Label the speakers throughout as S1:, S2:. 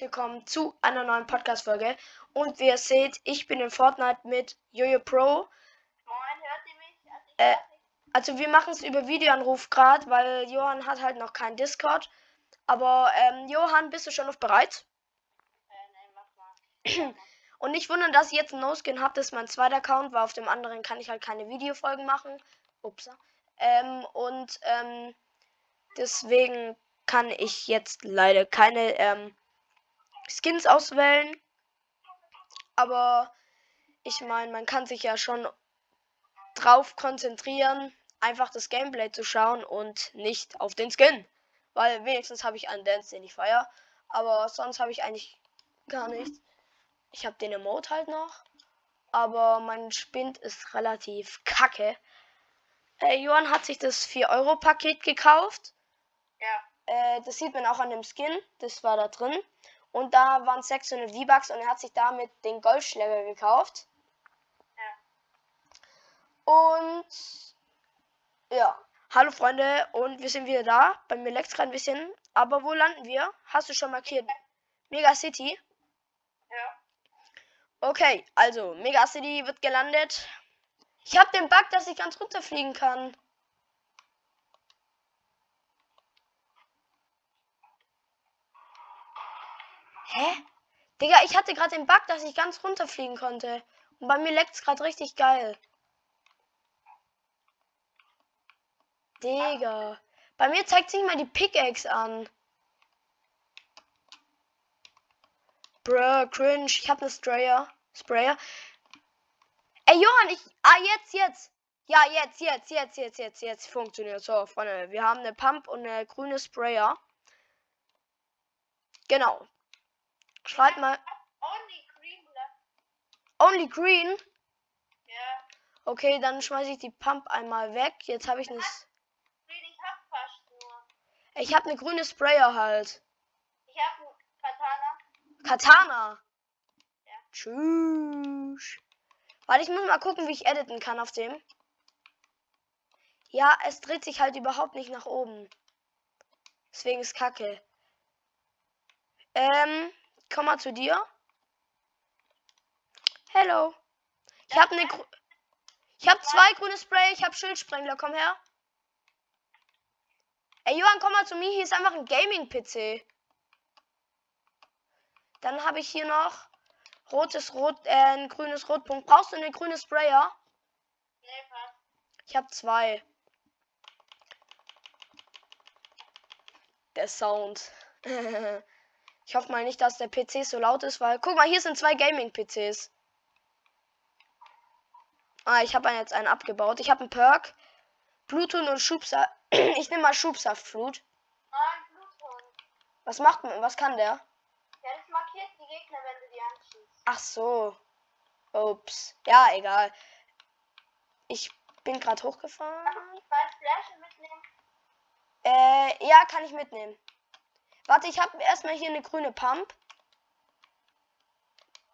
S1: herzlich willkommen zu einer neuen Podcast-Folge. Und wie ihr seht, ich bin in Fortnite mit Jojo Pro.
S2: Moin, hört ihr mich? Also,
S1: Äh. Also wir machen es über Videoanruf gerade, weil Johann hat halt noch keinen Discord. Aber ähm, Johann, bist du schon noch bereit?
S2: Äh, nein, mach mal.
S1: Und nicht wundern, dass ich jetzt einen No-Skin habe, das ist mein zweiter Account, weil auf dem anderen kann ich halt keine Videofolgen machen. Upsa. Ähm, und ähm, deswegen kann ich jetzt leider keine ähm, Skins auswählen. Aber ich meine, man kann sich ja schon drauf konzentrieren, einfach das Gameplay zu schauen und nicht auf den Skin. Weil wenigstens habe ich einen Dance, den ich feiere. Aber sonst habe ich eigentlich gar nichts. Ich habe den Emote halt noch. Aber mein Spind ist relativ kacke. Äh, Johann hat sich das 4-Euro-Paket gekauft.
S2: Ja.
S1: Äh, das sieht man auch an dem Skin. Das war da drin. Und da waren 600 V-Bucks und er hat sich damit den Golfschläger gekauft.
S2: Ja.
S1: Und ja. Hallo Freunde und wir sind wieder da. Bei mir leckt gerade ein bisschen. Aber wo landen wir? Hast du schon markiert? Mega City.
S2: Ja.
S1: Okay, also Mega City wird gelandet. Ich habe den Bug, dass ich ganz runterfliegen kann. Hä? Digga, ich hatte gerade den Bug, dass ich ganz runterfliegen konnte. Und bei mir leckt's gerade richtig geil. Digga. Bei mir zeigt sich mal die Pickaxe an. Bruh, cringe. Ich hab ne Sprayer. Sprayer. Ey, Johann, ich. Ah, jetzt, jetzt. Ja, jetzt, jetzt, jetzt, jetzt, jetzt, jetzt funktioniert. So, Freunde, wir haben eine Pump und eine grüne Sprayer. Genau. Schreibt mal.
S2: Only Green.
S1: Only green.
S2: Ja.
S1: Okay, dann schmeiße ich die Pump einmal weg. Jetzt habe ich eine. S-
S2: Green, ich hab fast nur.
S1: Ich habe eine grüne Sprayer halt.
S2: Ich hab einen Katana.
S1: Katana.
S2: Ja.
S1: Tschüss. Warte, ich muss mal gucken, wie ich editen kann auf dem. Ja, es dreht sich halt überhaupt nicht nach oben. Deswegen ist kacke. Ähm, komm mal zu dir. Hello. Ich habe eine Ich habe zwei grüne Spray, ich habe Schildsprengler, komm her. Ey, Johann, komm mal zu mir, hier ist einfach ein Gaming-PC. Dann habe ich hier noch rotes Rot, äh, ein grünes Rotpunkt. Brauchst du eine grüne Sprayer?
S2: Nee, passt.
S1: Ich habe zwei. Der Sound. ich hoffe mal nicht, dass der PC so laut ist, weil. Guck mal, hier sind zwei Gaming-PCs. Ah, ich habe jetzt einen abgebaut. Ich habe einen Perk. Bluetooth und Schubsaft. ich nehme mal Schubsaftflut. Was macht man? Was kann der?
S2: Ja, das markiert die Gegner, wenn du die anschießt.
S1: Ach so. Ups. Ja, egal. Ich bin gerade hochgefahren. Äh, ja, kann ich mitnehmen. Warte, ich habe erstmal hier eine grüne Pump.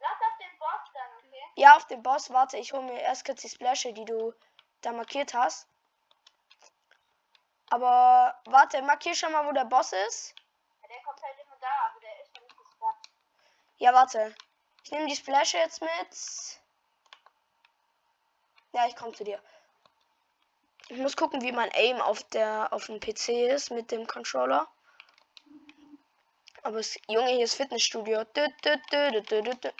S2: Lass auf den Boss dann, okay?
S1: Ja, auf dem Boss. Warte, ich hole mir erst kurz die Splashe, die du da markiert hast. Aber warte, markier schon mal, wo der Boss ist.
S2: Ja, der kommt halt immer da, aber der ist nicht gespawnt.
S1: Ja, warte. Ich nehme die Splashe jetzt mit. Ja, ich komme zu dir. Ich muss gucken, wie mein Aim auf der auf dem PC ist mit dem Controller. Aber es, Junge, hier ist Fitnessstudio. Dü, dü, dü.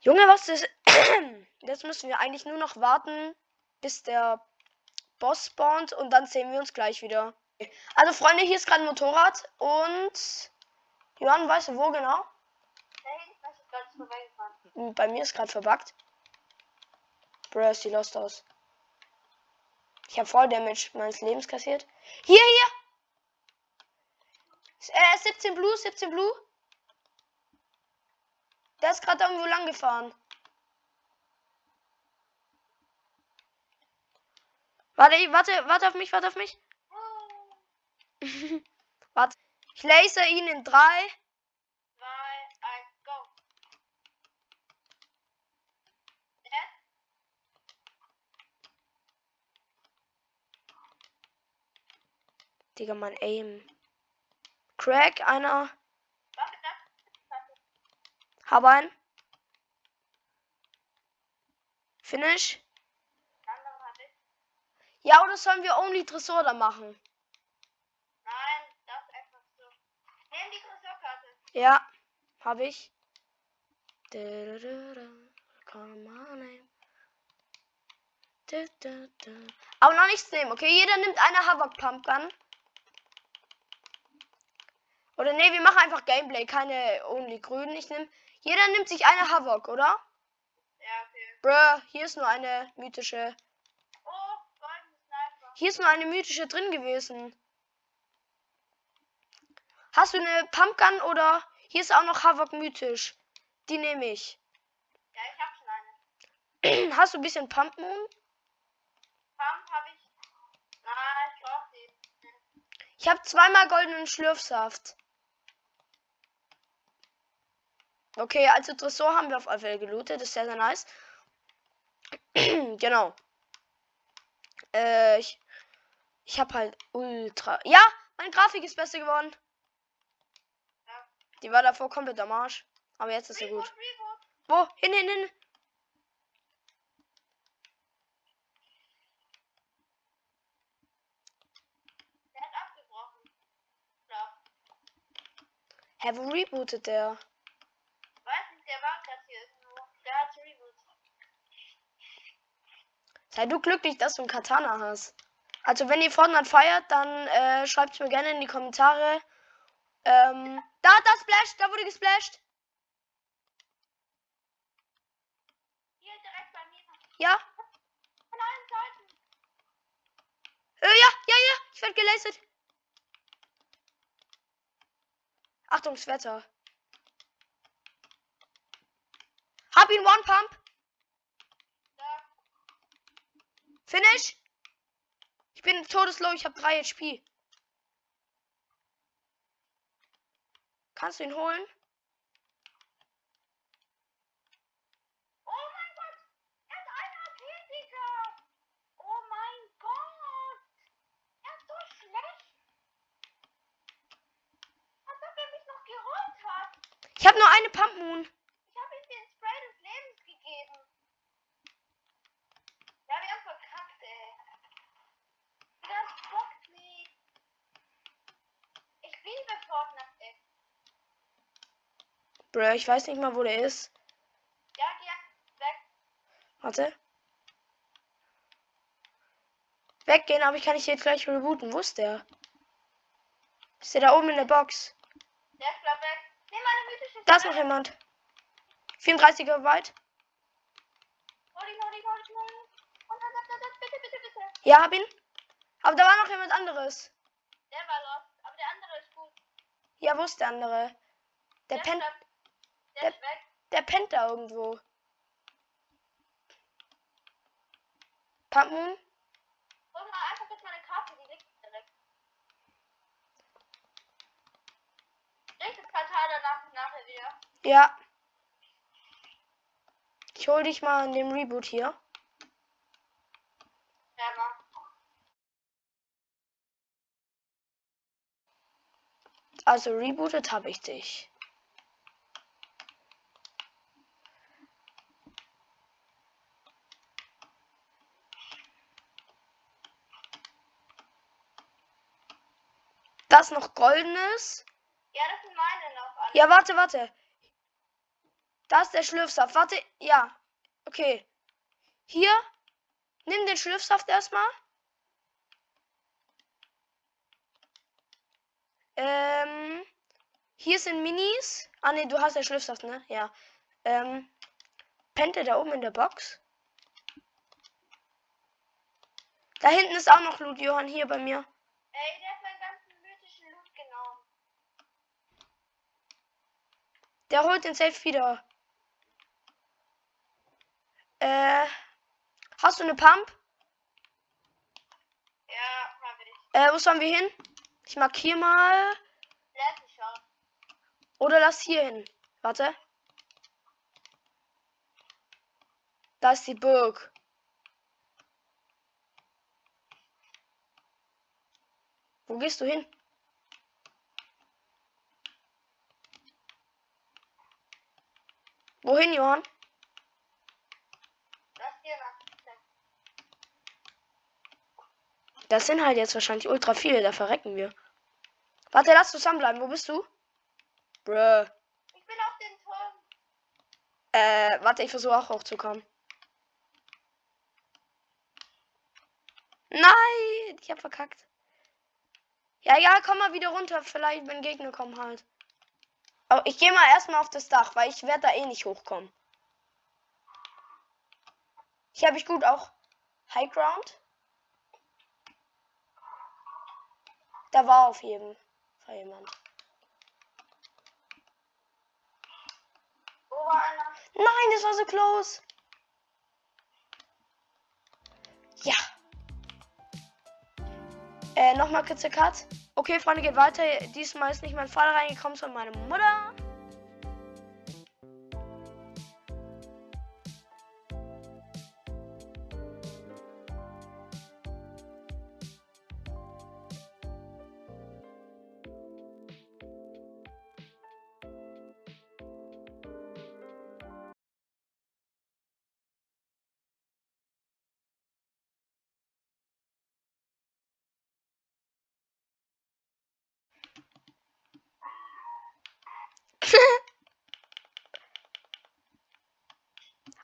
S1: Junge, was ist? Jetzt müssen wir eigentlich nur noch warten, bis der Boss spawnt und dann sehen wir uns gleich wieder. Also Freunde, hier ist gerade ein Motorrad und Johann, weißt du wo genau? Hm, Bei mir ist gerade verbuggt. Bro, ist die Lost aus. Ich habe voll Damage meines Lebens kassiert. Hier, hier! Äh, 17 Blue, 17 Blue. Der ist gerade irgendwo lang gefahren. Warte, warte, warte auf mich, warte auf mich. Warte. Ich laser ihn in 3,
S2: zwei, eins, go. Jetzt?
S1: Digga, mein Aim. Crack, einer. Hab ein. Finish. Ja, oder sollen wir Only Tresor da machen?
S2: Nein, das ist einfach so. Nimm die Tresorkarte.
S1: Ja, hab ich. Aber noch nichts nehmen, okay? Jeder nimmt eine Havoc Pumpgun. Oder nee, wir machen einfach Gameplay, keine Only Grün. Ich nehm, jeder nimmt sich eine Havoc, oder?
S2: Ja, okay.
S1: Bruh, hier ist nur eine mythische.
S2: Oh, Sniper.
S1: Hier ist nur eine mythische drin gewesen. Hast du eine Pumpgun oder hier ist auch noch Havoc mythisch? Die nehme ich.
S2: Ja, ich hab schon eine.
S1: Hast du ein bisschen Pump Moon?
S2: Pump habe ich. Nein, ich brauch die.
S1: Ich habe zweimal goldenen Schlürfsaft. Okay, also Tresor haben wir auf alle Fälle gelootet. Das ist sehr, sehr nice. genau. Äh, ich, ich habe halt ultra. Ja, meine Grafik ist besser geworden.
S2: Ja.
S1: Die war davor komplett am Arsch. Aber jetzt ist sie gut.
S2: Reboot.
S1: Wo? Hin, hin, hin. Hä, wo rebootet der?
S2: Der war gerade hier irgendwo. Der hat Reboot.
S1: Sei du glücklich, dass du einen Katana hast. Also wenn ihr Fortnite feiert, dann äh, schreibt mir gerne in die Kommentare. Ähm, da, da Splash, da wurde gesplashed.
S2: Hier direkt bei mir.
S1: Ja,
S2: Von allen Seiten.
S1: äh, ja, ja, ja, ich werde gelasert. Achtung, Wetter. Hab ihn One Pump.
S2: Da.
S1: Finish. Ich bin todeslow, ich habe 3 HP. Kannst du ihn holen?
S2: Oh mein Gott. Er hat einen AP, Digga. Oh mein Gott. Er ist so schlecht. Als ob er mich noch geholt hat.
S1: Ich habe nur eine Pump Moon.
S2: Ich habe ihm den Spray des Lebens gegeben. Ja, wir haben verkackt, ey. Das bockt nicht. Ich liebe Fortnite, ey.
S1: Bro, ich weiß nicht mal, wo der ist.
S2: Ja, geh weg.
S1: Warte. Weggehen, aber ich kann nicht jetzt gleich rebooten. Wo ist der? Ist der da oben in der Box?
S2: Der ist gleich weg. Nimm meine mythische
S1: Da ist noch jemand. 34er weit.
S2: Hol ihn, hol ihn, hol ihn, hol ihn. Und dann, dann, dann, bitte, bitte, bitte.
S1: Ja, hab ihn. Aber da war noch jemand anderes.
S2: Der war lost, aber der andere ist gut.
S1: Ja, wo ist der andere? Der
S2: Der
S1: pennt.
S2: Der
S1: der- pennt da irgendwo. Pumpmoon?
S2: Hol mal einfach jetzt meine Karte, die liegt direkt. Richtet Katar danach nachher wieder.
S1: Ja. Ich hol dich mal in dem Reboot hier.
S2: Ja, mal.
S1: Also rebootet habe ich dich. Das noch goldenes.
S2: Ja, das sind meine noch alle.
S1: Ja, warte, warte. Da ist der Schlürfsaft. Warte, ja. Okay. Hier. Nimm den Schlürfsaft erstmal. Ähm. Hier sind Minis. Ah ne, du hast ja Schlürfsaft, ne? Ja. Ähm. Pennt er da oben in der Box? Da hinten ist auch noch Loot, Johann, hier bei mir.
S2: Ey, der
S1: Der holt den Safe wieder. Äh. Hast du eine Pump?
S2: Ja, hab ich.
S1: Äh, wo sollen wir hin? Ich markiere mal.
S2: Lass mich schauen.
S1: Oder lass hier hin. Warte. Da ist die Burg. Wo gehst du hin? Wohin, Johann? Das sind halt jetzt wahrscheinlich ultra viele, da verrecken wir. Warte, lass zusammenbleiben. Wo bist du? Bruh.
S2: Ich bin auf den Turm.
S1: Äh, warte, ich versuche auch hochzukommen. Nein, ich hab verkackt. Ja, ja, komm mal wieder runter. Vielleicht, wenn Gegner kommen halt. Aber ich gehe mal erstmal auf das Dach, weil ich werde da eh nicht hochkommen. Hier habe ich gut auch High Ground. Da war auf jedem Fall jemand. Nein, das war so close. Ja. Äh, nochmal kurze Cut. Okay, Freunde, geht weiter. Diesmal ist nicht mein Vater reingekommen, sondern meine Mutter.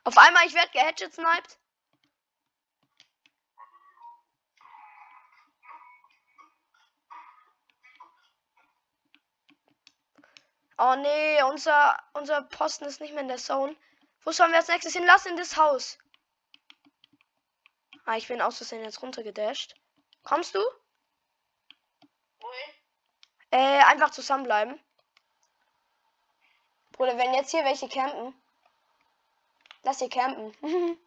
S1: Auf einmal, ich werde gehatchet sniped. Oh nee, unser, unser Posten ist nicht mehr in der Zone. Wo sollen wir als nächstes hin? Lass in das Haus. Ah, ich bin aus Versehen jetzt runtergedasht. Kommst du?
S2: Wohin?
S1: Äh, einfach zusammenbleiben. Bruder, wenn jetzt hier welche campen. Lass sie campen.
S2: Nein.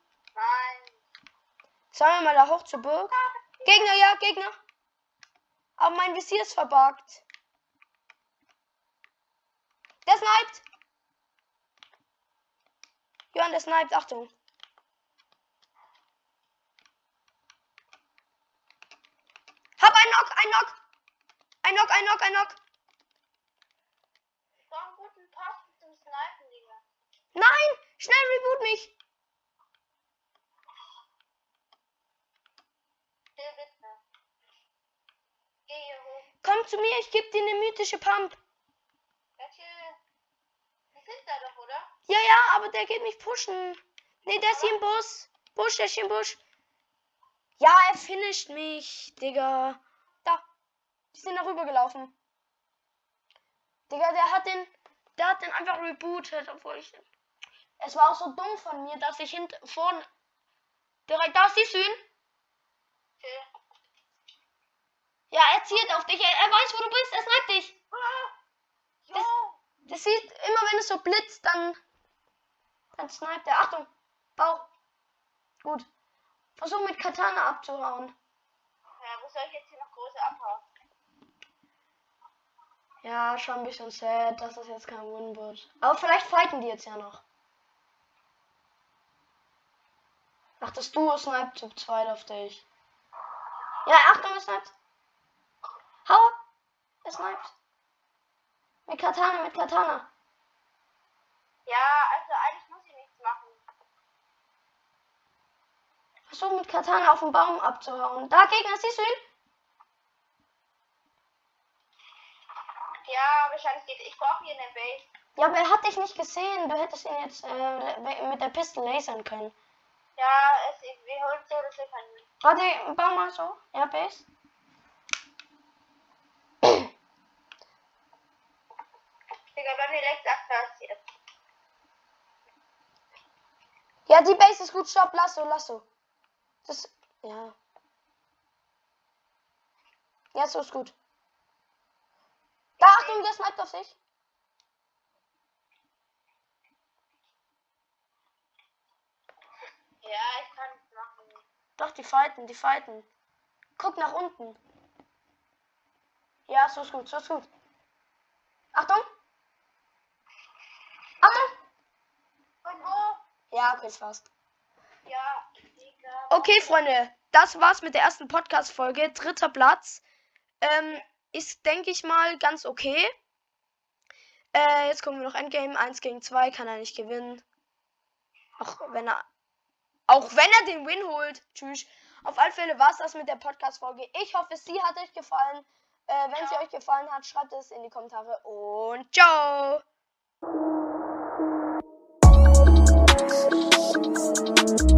S1: Sollen wir mal da hoch zur Burg? Gegner, ja, Gegner. Aber mein Visier ist verbuggt. Der sniped. Johann, der sniped. Achtung. Hab ein Knock, ein Knock. Ein Knock, ein Knock, ein Knock.
S2: So einen guten Posten zum Snipen, Digga.
S1: Nein, schnell reboot mich.
S2: Still bitte. Geh hier hoch.
S1: Komm zu mir, ich gebe dir eine mythische Pump.
S2: Welche? Die sind da doch, oder?
S1: Ja, ja, aber der geht mich pushen. Nee, der ist hier im Bus. Busch, der ist hier im Busch. Ja, er finisht mich, Digga. Da. Die sind da rübergelaufen. Digga, der hat den. Der hat den einfach rebootet, obwohl ich. Es war auch so dumm von mir, dass ich hinten vorne. Direkt da siehst du ihn? Ja, er zielt auf dich. Er, er weiß, wo du bist. Er sniped dich.
S2: Ah!
S1: Das, das sieht immer, wenn es so blitzt, dann. Dann sniped er. Achtung. Bauch. Gut. Versuch mit Katana abzuhauen.
S2: Ja, wo soll ich jetzt hier noch große abhauen?
S1: Ja, schon ein bisschen sad, dass das jetzt kein Win wird. Aber vielleicht fighten die jetzt ja noch. Ach, das Duo sniped zu zweit auf dich. Ja, Achtung, es sniped. Hau ab. Es sniped. Mit Katana, mit Katana.
S2: Ja, also eigentlich muss ich nichts machen.
S1: Versuch mit Katana auf den Baum abzuhauen. Da, Gegner, siehst du ihn?
S2: Ja, wahrscheinlich geht. Ich brauche hier eine Base.
S1: Ja, aber er hat dich nicht gesehen. Du hättest ihn jetzt äh, mit der Pistole lasern können.
S2: Ja, es, wir holen so oder so keinen.
S1: Warte, bau mal so. Ja, Base.
S2: Digga, bei mir leckt das jetzt.
S1: Ja, die Base ist gut. Stopp, lasso, lasso. Das, ja. Ja, so ist gut. Da, Achtung, der sniped auf sich.
S2: Ja, ich kann es machen.
S1: Doch, die fighten, die fighten. Guck nach unten. Ja, so ist gut, so ist gut. Achtung. Achtung.
S2: Und wo?
S1: Ja, okay, ist fast.
S2: Ja, Digga.
S1: Okay, Freunde, das war's mit der ersten Podcast-Folge. Dritter Platz. Ähm, ist, denke ich mal, ganz okay. Äh, jetzt kommen wir noch Endgame. 1 gegen 2 kann er nicht gewinnen. Auch wenn er. Auch wenn er den Win holt. Tschüss. Auf alle Fälle war es das mit der Podcast-Folge. Ich hoffe, sie hat euch gefallen. Äh, wenn sie euch gefallen hat, schreibt es in die Kommentare und ciao!
S2: Thank you.